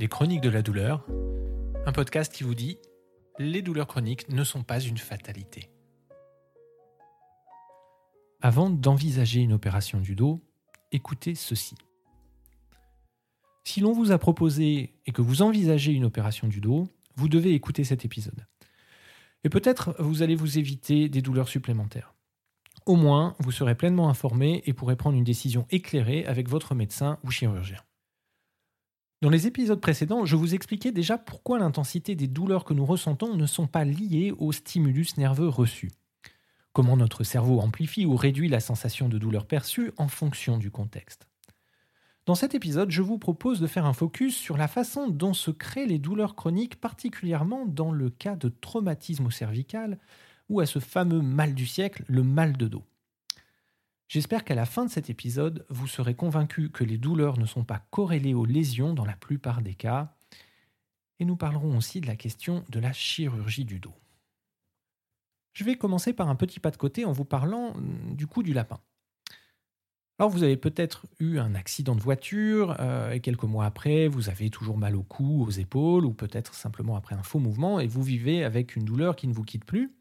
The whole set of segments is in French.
Les chroniques de la douleur, un podcast qui vous dit les douleurs chroniques ne sont pas une fatalité. Avant d'envisager une opération du dos, écoutez ceci. Si l'on vous a proposé et que vous envisagez une opération du dos, vous devez écouter cet épisode. Et peut-être vous allez vous éviter des douleurs supplémentaires. Au moins, vous serez pleinement informé et pourrez prendre une décision éclairée avec votre médecin ou chirurgien. Dans les épisodes précédents, je vous expliquais déjà pourquoi l'intensité des douleurs que nous ressentons ne sont pas liées au stimulus nerveux reçu. Comment notre cerveau amplifie ou réduit la sensation de douleur perçue en fonction du contexte. Dans cet épisode, je vous propose de faire un focus sur la façon dont se créent les douleurs chroniques, particulièrement dans le cas de traumatisme cervical ou à ce fameux mal du siècle, le mal de dos. J'espère qu'à la fin de cet épisode, vous serez convaincu que les douleurs ne sont pas corrélées aux lésions dans la plupart des cas. Et nous parlerons aussi de la question de la chirurgie du dos. Je vais commencer par un petit pas de côté en vous parlant hum, du coup du lapin. Alors vous avez peut-être eu un accident de voiture euh, et quelques mois après, vous avez toujours mal au cou, aux épaules ou peut-être simplement après un faux mouvement et vous vivez avec une douleur qui ne vous quitte plus.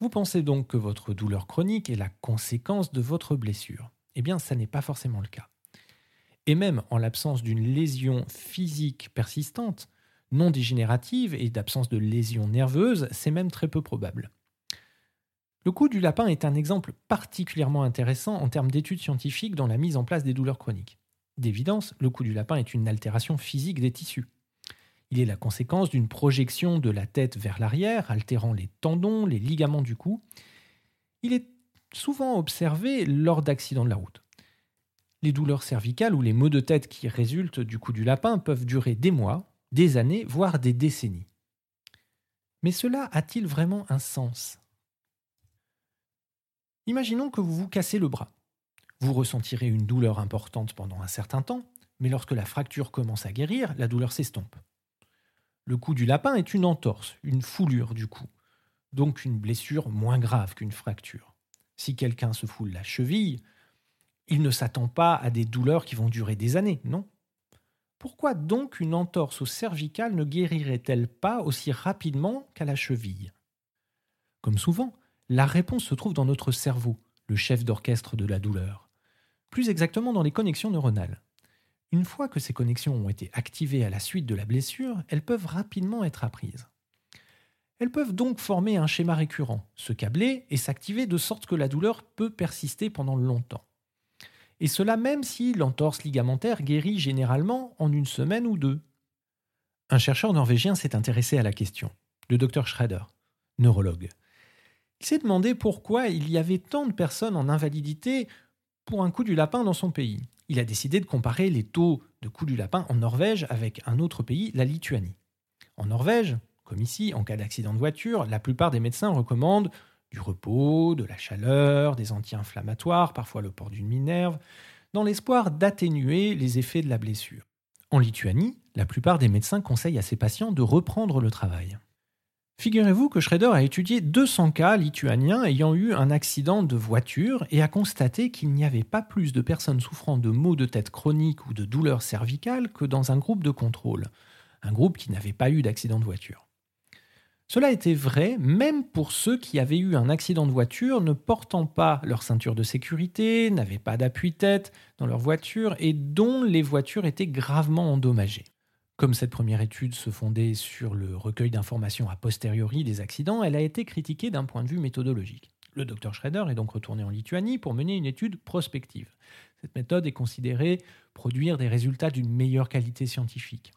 Vous pensez donc que votre douleur chronique est la conséquence de votre blessure. Eh bien, ça n'est pas forcément le cas. Et même en l'absence d'une lésion physique persistante, non dégénérative et d'absence de lésion nerveuse, c'est même très peu probable. Le coup du lapin est un exemple particulièrement intéressant en termes d'études scientifiques dans la mise en place des douleurs chroniques. D'évidence, le coup du lapin est une altération physique des tissus. Il est la conséquence d'une projection de la tête vers l'arrière, altérant les tendons, les ligaments du cou. Il est souvent observé lors d'accidents de la route. Les douleurs cervicales ou les maux de tête qui résultent du coup du lapin peuvent durer des mois, des années, voire des décennies. Mais cela a-t-il vraiment un sens? Imaginons que vous vous cassez le bras. Vous ressentirez une douleur importante pendant un certain temps, mais lorsque la fracture commence à guérir, la douleur s'estompe. Le coup du lapin est une entorse, une foulure du cou, donc une blessure moins grave qu'une fracture. Si quelqu'un se foule la cheville, il ne s'attend pas à des douleurs qui vont durer des années, non? Pourquoi donc une entorse au cervical ne guérirait-elle pas aussi rapidement qu'à la cheville? Comme souvent, la réponse se trouve dans notre cerveau, le chef d'orchestre de la douleur. Plus exactement dans les connexions neuronales. Une fois que ces connexions ont été activées à la suite de la blessure, elles peuvent rapidement être apprises. Elles peuvent donc former un schéma récurrent, se câbler et s'activer de sorte que la douleur peut persister pendant longtemps. Et cela même si l'entorse ligamentaire guérit généralement en une semaine ou deux. Un chercheur norvégien s'est intéressé à la question, le docteur Schrader, neurologue. Il s'est demandé pourquoi il y avait tant de personnes en invalidité pour un coup du lapin dans son pays il a décidé de comparer les taux de coût du lapin en Norvège avec un autre pays, la Lituanie. En Norvège, comme ici, en cas d'accident de voiture, la plupart des médecins recommandent du repos, de la chaleur, des anti-inflammatoires, parfois le port d'une minerve, dans l'espoir d'atténuer les effets de la blessure. En Lituanie, la plupart des médecins conseillent à ces patients de reprendre le travail. Figurez-vous que Schrader a étudié 200 cas lituaniens ayant eu un accident de voiture et a constaté qu'il n'y avait pas plus de personnes souffrant de maux de tête chroniques ou de douleurs cervicales que dans un groupe de contrôle, un groupe qui n'avait pas eu d'accident de voiture. Cela était vrai même pour ceux qui avaient eu un accident de voiture ne portant pas leur ceinture de sécurité, n'avaient pas d'appui-tête dans leur voiture et dont les voitures étaient gravement endommagées. Comme cette première étude se fondait sur le recueil d'informations a posteriori des accidents, elle a été critiquée d'un point de vue méthodologique. Le docteur Schrader est donc retourné en Lituanie pour mener une étude prospective. Cette méthode est considérée produire des résultats d'une meilleure qualité scientifique.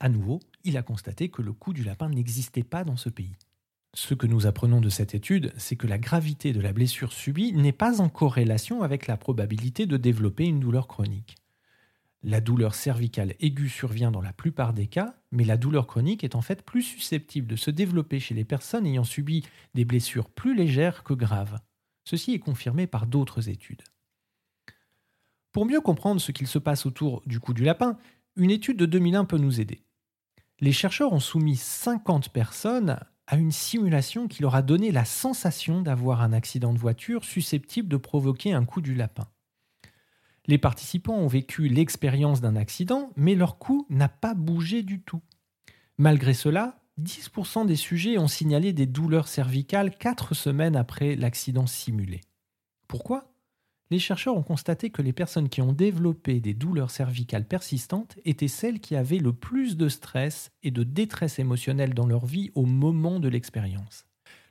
À nouveau, il a constaté que le coût du lapin n'existait pas dans ce pays. Ce que nous apprenons de cette étude, c'est que la gravité de la blessure subie n'est pas en corrélation avec la probabilité de développer une douleur chronique. La douleur cervicale aiguë survient dans la plupart des cas, mais la douleur chronique est en fait plus susceptible de se développer chez les personnes ayant subi des blessures plus légères que graves. Ceci est confirmé par d'autres études. Pour mieux comprendre ce qu'il se passe autour du cou du lapin, une étude de 2001 peut nous aider. Les chercheurs ont soumis 50 personnes à une simulation qui leur a donné la sensation d'avoir un accident de voiture susceptible de provoquer un coup du lapin. Les participants ont vécu l'expérience d'un accident, mais leur cou n'a pas bougé du tout. Malgré cela, 10% des sujets ont signalé des douleurs cervicales 4 semaines après l'accident simulé. Pourquoi? Les chercheurs ont constaté que les personnes qui ont développé des douleurs cervicales persistantes étaient celles qui avaient le plus de stress et de détresse émotionnelle dans leur vie au moment de l'expérience.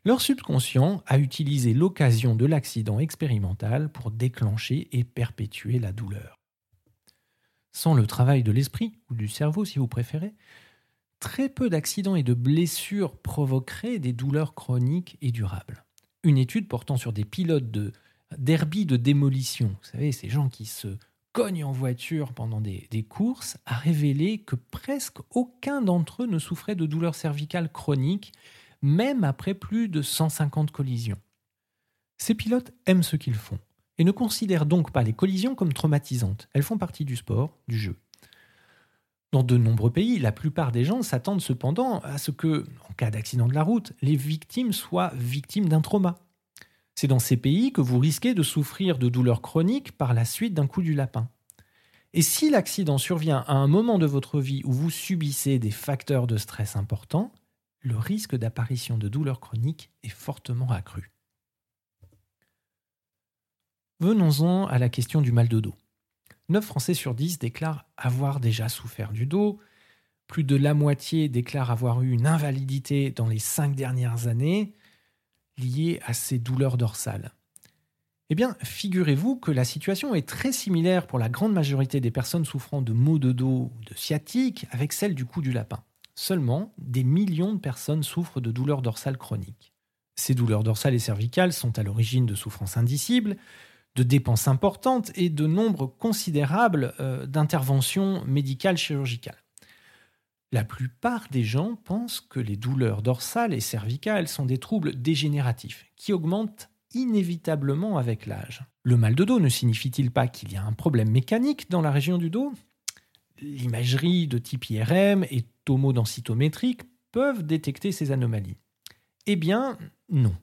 Leur subconscient a utilisé l'occasion de l'accident expérimental pour déclencher et perpétuer la douleur. Sans le travail de l'esprit, ou du cerveau si vous préférez, très peu d'accidents et de blessures provoqueraient des douleurs chroniques et durables. Une étude portant sur des pilotes de derby de démolition, vous savez, ces gens qui se cognent en voiture pendant des, des courses, a révélé que presque aucun d'entre eux ne souffrait de douleurs cervicales chroniques même après plus de 150 collisions. Ces pilotes aiment ce qu'ils font et ne considèrent donc pas les collisions comme traumatisantes. Elles font partie du sport, du jeu. Dans de nombreux pays, la plupart des gens s'attendent cependant à ce que, en cas d'accident de la route, les victimes soient victimes d'un trauma. C'est dans ces pays que vous risquez de souffrir de douleurs chroniques par la suite d'un coup du lapin. Et si l'accident survient à un moment de votre vie où vous subissez des facteurs de stress importants, le risque d'apparition de douleurs chroniques est fortement accru. Venons-en à la question du mal de dos. 9 Français sur 10 déclarent avoir déjà souffert du dos, plus de la moitié déclarent avoir eu une invalidité dans les 5 dernières années liée à ces douleurs dorsales. Eh bien, figurez-vous que la situation est très similaire pour la grande majorité des personnes souffrant de maux de dos ou de sciatique avec celle du cou du lapin. Seulement, des millions de personnes souffrent de douleurs dorsales chroniques. Ces douleurs dorsales et cervicales sont à l'origine de souffrances indicibles, de dépenses importantes et de nombre considérable euh, d'interventions médicales chirurgicales. La plupart des gens pensent que les douleurs dorsales et cervicales sont des troubles dégénératifs qui augmentent inévitablement avec l'âge. Le mal de dos ne signifie-t-il pas qu'il y a un problème mécanique dans la région du dos? L'imagerie de type IRM et tomodensitométrique peuvent détecter ces anomalies. Eh bien, non.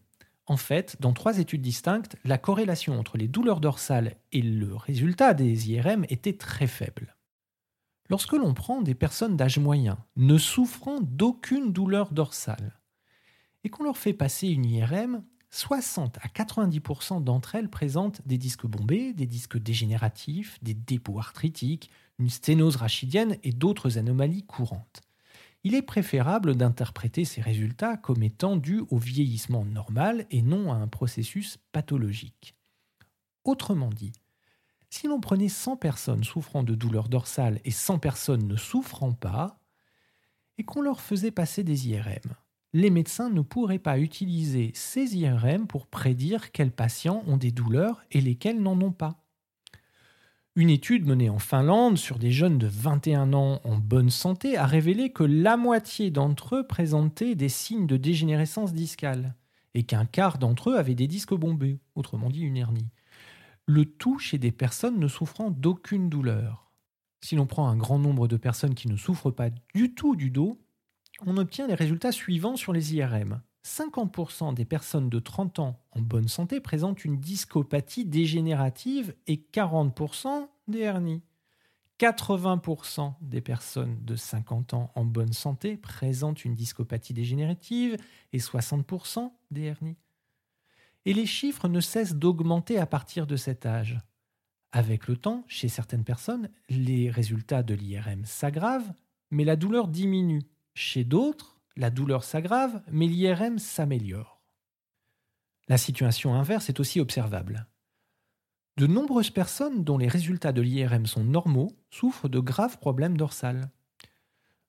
En fait, dans trois études distinctes, la corrélation entre les douleurs dorsales et le résultat des IRM était très faible. Lorsque l'on prend des personnes d'âge moyen ne souffrant d'aucune douleur dorsale et qu'on leur fait passer une IRM, 60 à 90% d'entre elles présentent des disques bombés, des disques dégénératifs, des dépôts arthritiques, une sténose rachidienne et d'autres anomalies courantes. Il est préférable d'interpréter ces résultats comme étant dus au vieillissement normal et non à un processus pathologique. Autrement dit, si l'on prenait 100 personnes souffrant de douleurs dorsales et 100 personnes ne souffrant pas, et qu'on leur faisait passer des IRM, les médecins ne pourraient pas utiliser ces IRM pour prédire quels patients ont des douleurs et lesquels n'en ont pas. Une étude menée en Finlande sur des jeunes de 21 ans en bonne santé a révélé que la moitié d'entre eux présentaient des signes de dégénérescence discale et qu'un quart d'entre eux avaient des disques bombés, autrement dit une hernie. Le tout chez des personnes ne souffrant d'aucune douleur. Si l'on prend un grand nombre de personnes qui ne souffrent pas du tout du dos, on obtient les résultats suivants sur les IRM. 50% des personnes de 30 ans en bonne santé présentent une discopathie dégénérative et 40% des hernies. 80% des personnes de 50 ans en bonne santé présentent une discopathie dégénérative et 60% des hernies. Et les chiffres ne cessent d'augmenter à partir de cet âge. Avec le temps, chez certaines personnes, les résultats de l'IRM s'aggravent, mais la douleur diminue. Chez d'autres, la douleur s'aggrave, mais l'IRM s'améliore. La situation inverse est aussi observable. De nombreuses personnes dont les résultats de l'IRM sont normaux souffrent de graves problèmes dorsales.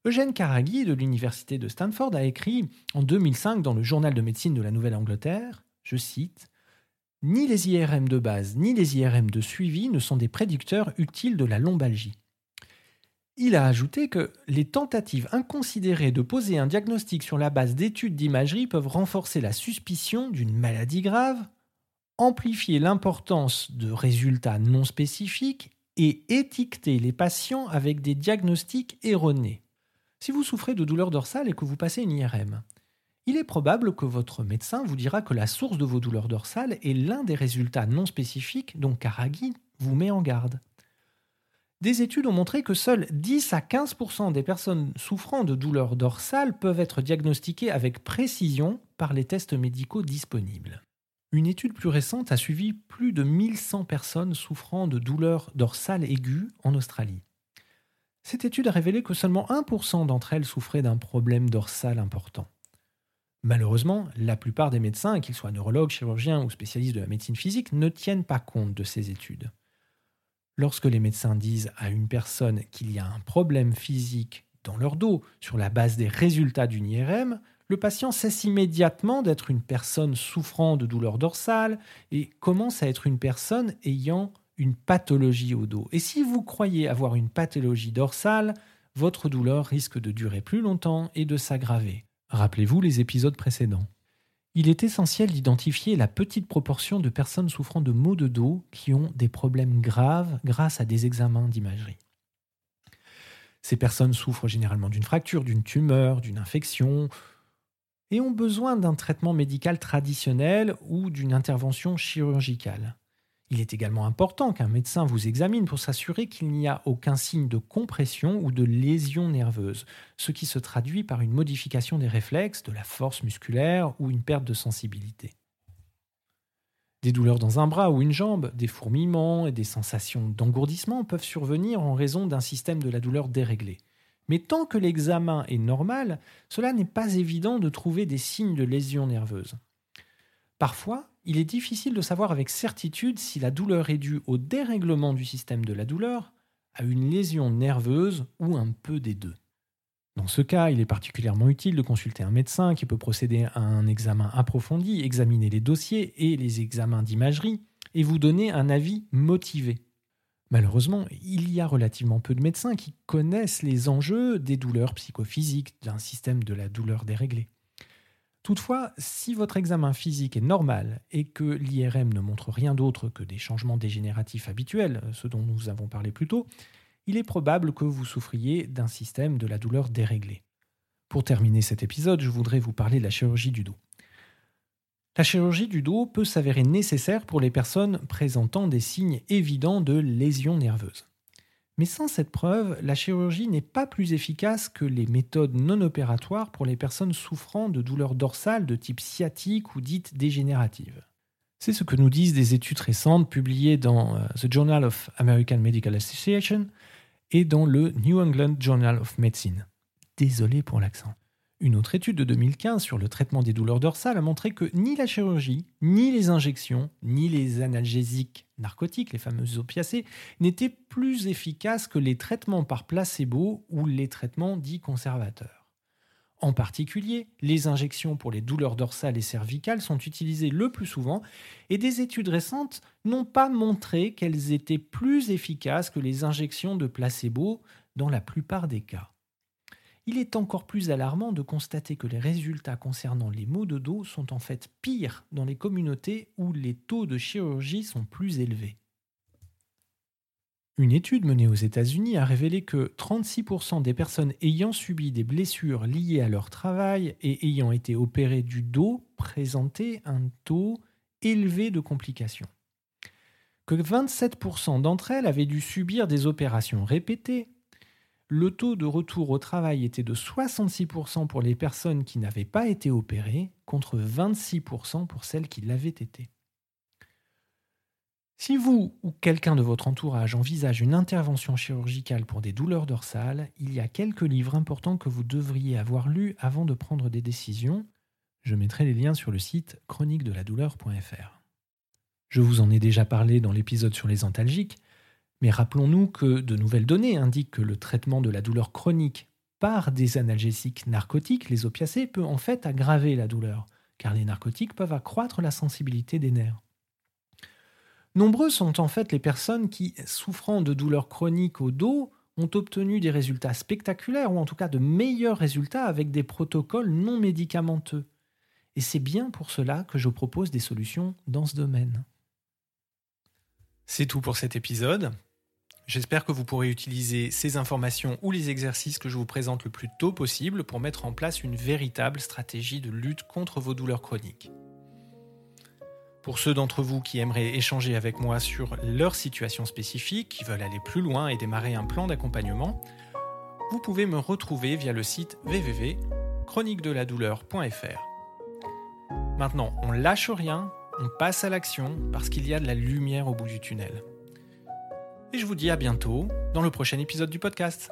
Eugène Karagi de l'Université de Stanford a écrit en 2005 dans le Journal de médecine de la Nouvelle-Angleterre, je cite, Ni les IRM de base ni les IRM de suivi ne sont des prédicteurs utiles de la lombalgie. Il a ajouté que les tentatives inconsidérées de poser un diagnostic sur la base d'études d'imagerie peuvent renforcer la suspicion d'une maladie grave, amplifier l'importance de résultats non spécifiques et étiqueter les patients avec des diagnostics erronés. Si vous souffrez de douleurs dorsales et que vous passez une IRM, il est probable que votre médecin vous dira que la source de vos douleurs dorsales est l'un des résultats non spécifiques dont Karagi vous met en garde. Des études ont montré que seuls 10 à 15% des personnes souffrant de douleurs dorsales peuvent être diagnostiquées avec précision par les tests médicaux disponibles. Une étude plus récente a suivi plus de 1100 personnes souffrant de douleurs dorsales aiguës en Australie. Cette étude a révélé que seulement 1% d'entre elles souffraient d'un problème dorsal important. Malheureusement, la plupart des médecins, qu'ils soient neurologues, chirurgiens ou spécialistes de la médecine physique, ne tiennent pas compte de ces études. Lorsque les médecins disent à une personne qu'il y a un problème physique dans leur dos sur la base des résultats d'une IRM, le patient cesse immédiatement d'être une personne souffrant de douleurs dorsales et commence à être une personne ayant une pathologie au dos. Et si vous croyez avoir une pathologie dorsale, votre douleur risque de durer plus longtemps et de s'aggraver. Rappelez-vous les épisodes précédents. Il est essentiel d'identifier la petite proportion de personnes souffrant de maux de dos qui ont des problèmes graves grâce à des examens d'imagerie. Ces personnes souffrent généralement d'une fracture, d'une tumeur, d'une infection, et ont besoin d'un traitement médical traditionnel ou d'une intervention chirurgicale. Il est également important qu'un médecin vous examine pour s'assurer qu'il n'y a aucun signe de compression ou de lésion nerveuse, ce qui se traduit par une modification des réflexes, de la force musculaire ou une perte de sensibilité. Des douleurs dans un bras ou une jambe, des fourmillements et des sensations d'engourdissement peuvent survenir en raison d'un système de la douleur déréglé. Mais tant que l'examen est normal, cela n'est pas évident de trouver des signes de lésion nerveuse. Parfois, il est difficile de savoir avec certitude si la douleur est due au dérèglement du système de la douleur, à une lésion nerveuse ou un peu des deux. Dans ce cas, il est particulièrement utile de consulter un médecin qui peut procéder à un examen approfondi, examiner les dossiers et les examens d'imagerie et vous donner un avis motivé. Malheureusement, il y a relativement peu de médecins qui connaissent les enjeux des douleurs psychophysiques d'un système de la douleur déréglé. Toutefois, si votre examen physique est normal et que l'IRM ne montre rien d'autre que des changements dégénératifs habituels, ce dont nous avons parlé plus tôt, il est probable que vous souffriez d'un système de la douleur déréglé. Pour terminer cet épisode, je voudrais vous parler de la chirurgie du dos. La chirurgie du dos peut s'avérer nécessaire pour les personnes présentant des signes évidents de lésions nerveuses. Mais sans cette preuve, la chirurgie n'est pas plus efficace que les méthodes non opératoires pour les personnes souffrant de douleurs dorsales de type sciatique ou dites dégénératives. C'est ce que nous disent des études récentes publiées dans euh, The Journal of American Medical Association et dans le New England Journal of Medicine. Désolé pour l'accent. Une autre étude de 2015 sur le traitement des douleurs dorsales a montré que ni la chirurgie, ni les injections, ni les analgésiques narcotiques, les fameuses opiacés, n'étaient plus efficaces que les traitements par placebo ou les traitements dits conservateurs. En particulier, les injections pour les douleurs dorsales et cervicales sont utilisées le plus souvent et des études récentes n'ont pas montré qu'elles étaient plus efficaces que les injections de placebo dans la plupart des cas il est encore plus alarmant de constater que les résultats concernant les maux de dos sont en fait pires dans les communautés où les taux de chirurgie sont plus élevés. Une étude menée aux États-Unis a révélé que 36% des personnes ayant subi des blessures liées à leur travail et ayant été opérées du dos présentaient un taux élevé de complications. Que 27% d'entre elles avaient dû subir des opérations répétées le taux de retour au travail était de 66% pour les personnes qui n'avaient pas été opérées, contre 26% pour celles qui l'avaient été. Si vous ou quelqu'un de votre entourage envisage une intervention chirurgicale pour des douleurs dorsales, il y a quelques livres importants que vous devriez avoir lus avant de prendre des décisions. Je mettrai les liens sur le site chroniquedeladouleur.fr. Je vous en ai déjà parlé dans l'épisode sur les antalgiques, mais rappelons-nous que de nouvelles données indiquent que le traitement de la douleur chronique par des analgésiques narcotiques, les opiacés, peut en fait aggraver la douleur, car les narcotiques peuvent accroître la sensibilité des nerfs. Nombreux sont en fait les personnes qui, souffrant de douleurs chroniques au dos, ont obtenu des résultats spectaculaires, ou en tout cas de meilleurs résultats avec des protocoles non médicamenteux. Et c'est bien pour cela que je propose des solutions dans ce domaine. C'est tout pour cet épisode. J'espère que vous pourrez utiliser ces informations ou les exercices que je vous présente le plus tôt possible pour mettre en place une véritable stratégie de lutte contre vos douleurs chroniques. Pour ceux d'entre vous qui aimeraient échanger avec moi sur leur situation spécifique, qui veulent aller plus loin et démarrer un plan d'accompagnement, vous pouvez me retrouver via le site www.chroniquedeladouleur.fr. Maintenant, on lâche rien, on passe à l'action parce qu'il y a de la lumière au bout du tunnel. Et je vous dis à bientôt dans le prochain épisode du podcast.